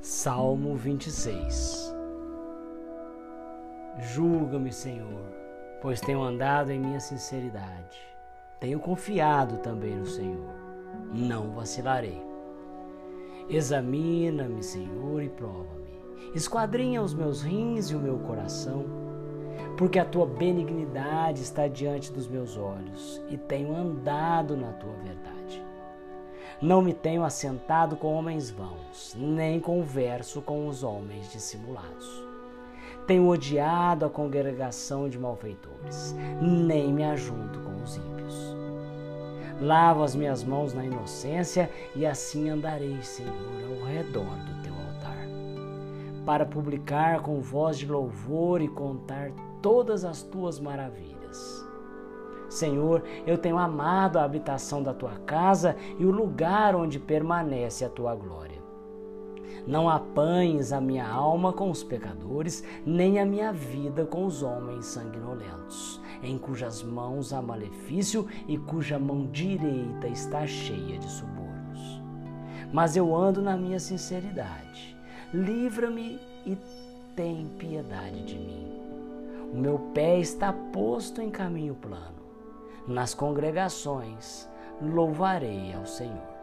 Salmo 26 Julga-me, Senhor, pois tenho andado em minha sinceridade. Tenho confiado também no Senhor. Não vacilarei. Examina-me, Senhor, e prova-me. Esquadrinha os meus rins e o meu coração, porque a tua benignidade está diante dos meus olhos e tenho andado na tua verdade. Não me tenho assentado com homens vãos, nem converso com os homens dissimulados. Tenho odiado a congregação de malfeitores, nem me ajunto com os ímpios. Lavo as minhas mãos na inocência e assim andarei, Senhor, ao redor do teu altar, para publicar com voz de louvor e contar todas as tuas maravilhas Senhor, eu tenho amado a habitação da tua casa e o lugar onde permanece a tua glória. Não apanhes a minha alma com os pecadores, nem a minha vida com os homens sanguinolentos, em cujas mãos há malefício e cuja mão direita está cheia de subornos. Mas eu ando na minha sinceridade. Livra-me e tem piedade de mim. O meu pé está posto em caminho plano nas congregações, louvarei ao Senhor.